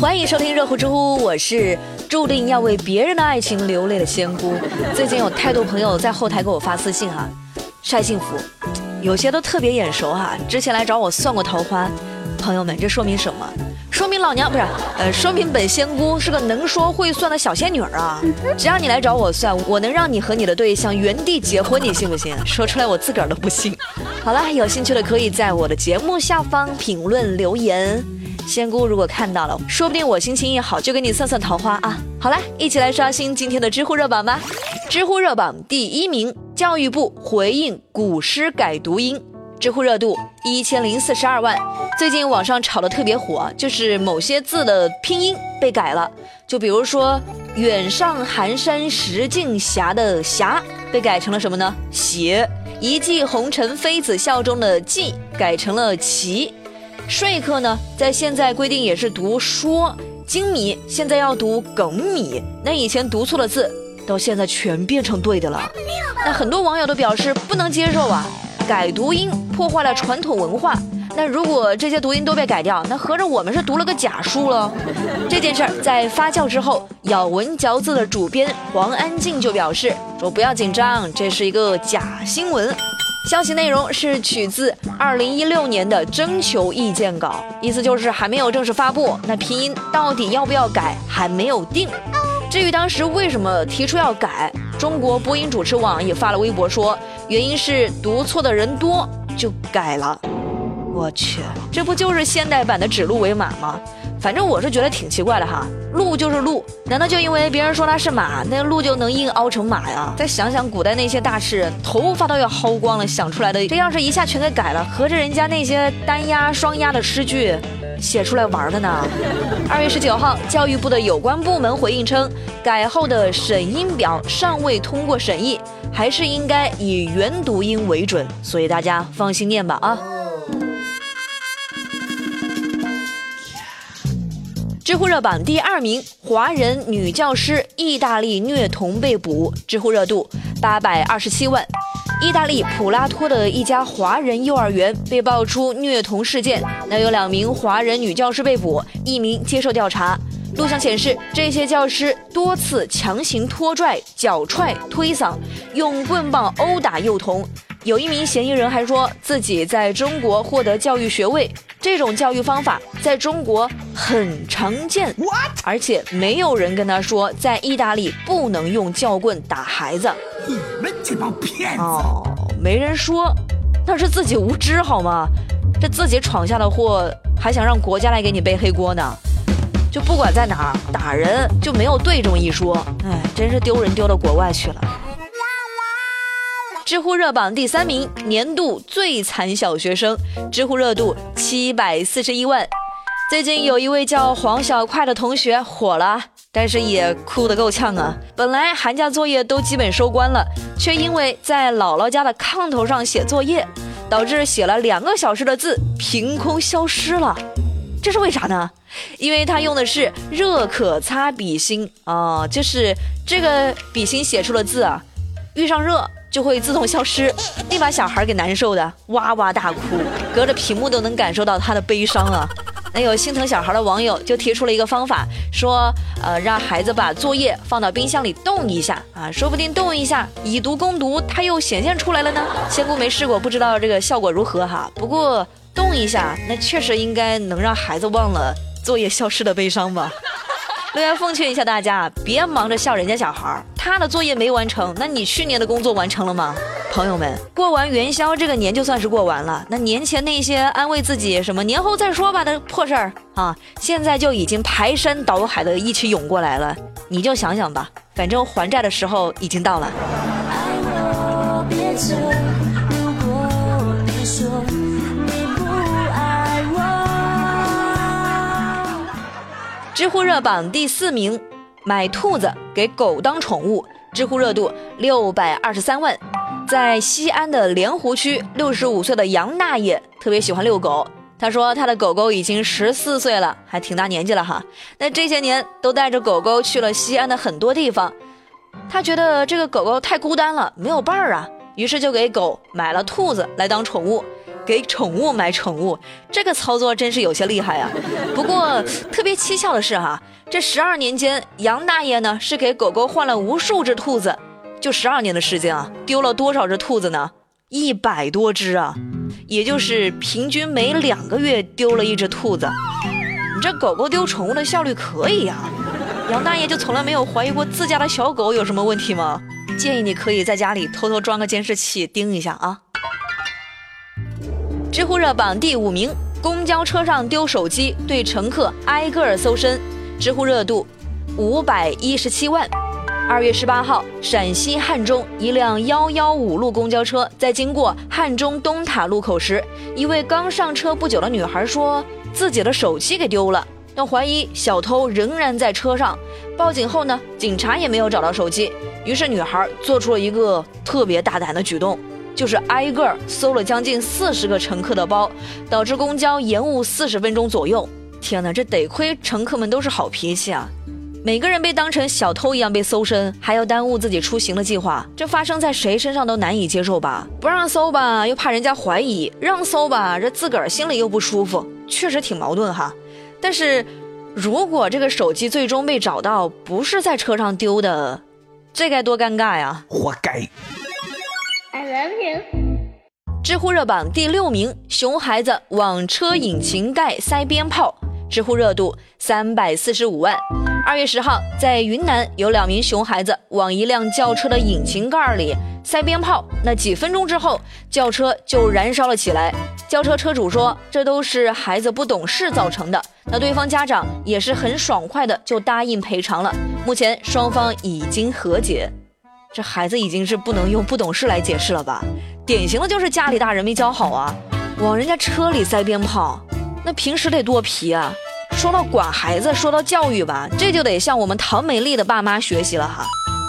欢迎收听热乎知乎，我是注定要为别人的爱情流泪的仙姑。最近有太多朋友在后台给我发私信哈，晒幸福，有些都特别眼熟哈，之前来找我算过桃花。朋友们，这说明什么？说明老娘不是，呃，说明本仙姑是个能说会算的小仙女啊！只要你来找我算，我能让你和你的对象原地结婚，你信不信？说出来我自个儿都不信。好了，有兴趣的可以在我的节目下方评论留言。仙姑如果看到了，说不定我心情一好就给你算算桃花啊！好了，一起来刷新今天的知乎热榜吧。知乎热榜第一名，教育部回应古诗改读音，知乎热度一千零四十二万。最近网上炒的特别火，就是某些字的拼音被改了，就比如说“远上寒山石径斜”的“斜”被改成了什么呢？“斜”。一骑红尘妃子笑中的“骑”改成了“骑”。说客呢，在现在规定也是读说，精米现在要读梗米，那以前读错的字，到现在全变成对的了。那很多网友都表示不能接受啊，改读音破坏了传统文化。那如果这些读音都被改掉，那合着我们是读了个假书了。这件事儿在发酵之后，咬文嚼字的主编黄安静就表示说：“不要紧张，这是一个假新闻。”消息内容是取自二零一六年的征求意见稿，意思就是还没有正式发布，那拼音到底要不要改还没有定。至于当时为什么提出要改，中国播音主持网也发了微博说，原因是读错的人多，就改了。我去，这不就是现代版的指鹿为马吗？反正我是觉得挺奇怪的哈，鹿就是鹿，难道就因为别人说它是马，那鹿就能硬凹成马呀？再想想古代那些大诗人，头发都要薅光了想出来的，这要是一下全给改了，合着人家那些单押、双押的诗句写出来玩的呢？二月十九号，教育部的有关部门回应称，改后的审音表尚未通过审议，还是应该以原读音为准，所以大家放心念吧啊。知乎热榜第二名，华人女教师意大利虐童被捕，知乎热度八百二十七万。意大利普拉托的一家华人幼儿园被爆出虐童事件，那有两名华人女教师被捕，一名接受调查。录像显示，这些教师多次强行拖拽、脚踹、推搡，用棍棒殴打幼童。有一名嫌疑人还说自己在中国获得教育学位，这种教育方法在中国很常见，而且没有人跟他说在意大利不能用教棍打孩子。你们这帮骗子！哦，没人说，那是自己无知好吗？这自己闯下的祸，还想让国家来给你背黑锅呢？就不管在哪儿打人就没有对这么一说，哎，真是丢人丢到国外去了。知乎热榜第三名，年度最惨小学生，知乎热度七百四十一万。最近有一位叫黄小快的同学火了，但是也哭得够呛啊。本来寒假作业都基本收官了，却因为在姥姥家的炕头上写作业，导致写了两个小时的字凭空消失了。这是为啥呢？因为他用的是热可擦笔芯啊，就是这个笔芯写出的字啊，遇上热。就会自动消失，那把小孩给难受的哇哇大哭，隔着屏幕都能感受到他的悲伤啊。那有心疼小孩的网友就提出了一个方法，说呃让孩子把作业放到冰箱里冻一下啊，说不定冻一下以毒攻毒，它又显现出来了呢。仙姑没试过，不知道这个效果如何哈。不过冻一下，那确实应该能让孩子忘了作业消失的悲伤吧。另外奉劝一下大家，别忙着笑人家小孩儿，他的作业没完成，那你去年的工作完成了吗？朋友们，过完元宵这个年就算是过完了，那年前那些安慰自己什么年后再说吧的破事儿啊，现在就已经排山倒海的一起涌过来了。你就想想吧，反正还债的时候已经到了。知乎热榜第四名，买兔子给狗当宠物，知乎热度六百二十三万。在西安的莲湖区，六十五岁的杨大爷特别喜欢遛狗。他说他的狗狗已经十四岁了，还挺大年纪了哈。那这些年都带着狗狗去了西安的很多地方。他觉得这个狗狗太孤单了，没有伴儿啊，于是就给狗买了兔子来当宠物。给宠物买宠物，这个操作真是有些厉害啊。不过特别蹊跷的是哈，这十二年间，杨大爷呢是给狗狗换了无数只兔子，就十二年的时间啊，丢了多少只兔子呢？一百多只啊，也就是平均每两个月丢了一只兔子。你这狗狗丢宠物的效率可以呀。杨大爷就从来没有怀疑过自家的小狗有什么问题吗？建议你可以在家里偷偷装个监视器盯一下啊。知乎热榜第五名：公交车上丢手机，对乘客挨个儿搜身，知乎热度五百一十七万。二月十八号，陕西汉中一辆幺幺五路公交车在经过汉中东塔路口时，一位刚上车不久的女孩说自己的手机给丢了。但怀疑小偷仍然在车上，报警后呢，警察也没有找到手机。于是女孩做出了一个特别大胆的举动，就是挨个搜了将近四十个乘客的包，导致公交延误四十分钟左右。天哪，这得亏乘客们都是好脾气啊！每个人被当成小偷一样被搜身，还要耽误自己出行的计划，这发生在谁身上都难以接受吧？不让搜吧，又怕人家怀疑；让搜吧，这自个儿心里又不舒服，确实挺矛盾哈。但是，如果这个手机最终被找到不是在车上丢的，这该多尴尬呀！活该。I love you。知乎热榜第六名：熊孩子往车引擎盖塞鞭炮，知乎热度三百四十五万。二月十号，在云南有两名熊孩子往一辆轿车的引擎盖里塞鞭炮，那几分钟之后，轿车就燃烧了起来。轿车车主说，这都是孩子不懂事造成的。那对方家长也是很爽快的就答应赔偿了。目前双方已经和解。这孩子已经是不能用不懂事来解释了吧？典型的就是家里大人没教好啊，往人家车里塞鞭炮，那平时得多皮啊！说到管孩子，说到教育吧，这就得向我们唐美丽的爸妈学习了哈。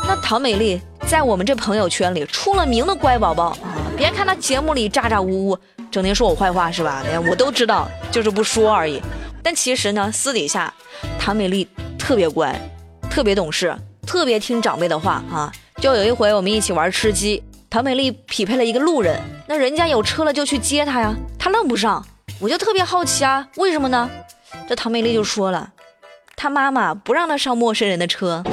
那唐美丽在我们这朋友圈里出了名的乖宝宝啊，别看她节目里咋咋呜呜。整天说我坏话是吧？我都知道，就是不说而已。但其实呢，私底下，唐美丽特别乖，特别懂事，特别听长辈的话啊。就有一回我们一起玩吃鸡，唐美丽匹配了一个路人，那人家有车了就去接他呀，他愣不上，我就特别好奇啊，为什么呢？这唐美丽就说了，他妈妈不让他上陌生人的车，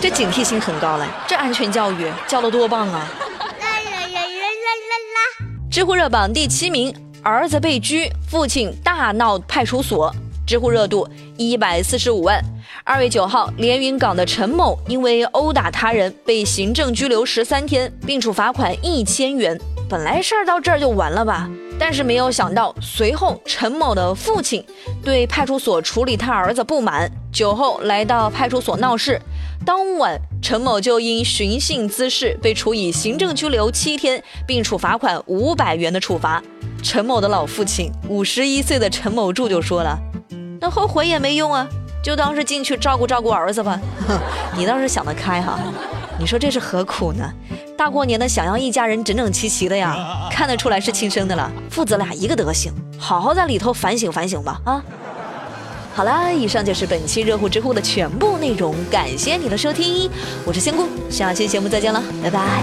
这警惕性很高嘞，这安全教育教的多棒啊！啦啦啦啦啦啦知乎热榜第七名，儿子被拘，父亲大闹派出所。知乎热度一百四十五万。二月九号，连云港的陈某因为殴打他人被行政拘留十三天，并处罚款一千元。本来事儿到这儿就完了吧，但是没有想到，随后陈某的父亲对派出所处理他儿子不满，酒后来到派出所闹事。当晚，陈某就因寻衅滋事被处以行政拘留七天，并处罚款五百元的处罚。陈某的老父亲五十一岁的陈某柱就说了：“那后悔也没用啊，就当是进去照顾照顾儿子吧。”你倒是想得开哈，你说这是何苦呢？大过年的想要一家人整整齐齐的呀，看得出来是亲生的了，父子俩一个德行，好好在里头反省反省吧啊！好啦，以上就是本期热乎知乎的全部内容，感谢你的收听，我是仙姑，下期节目再见了，拜拜。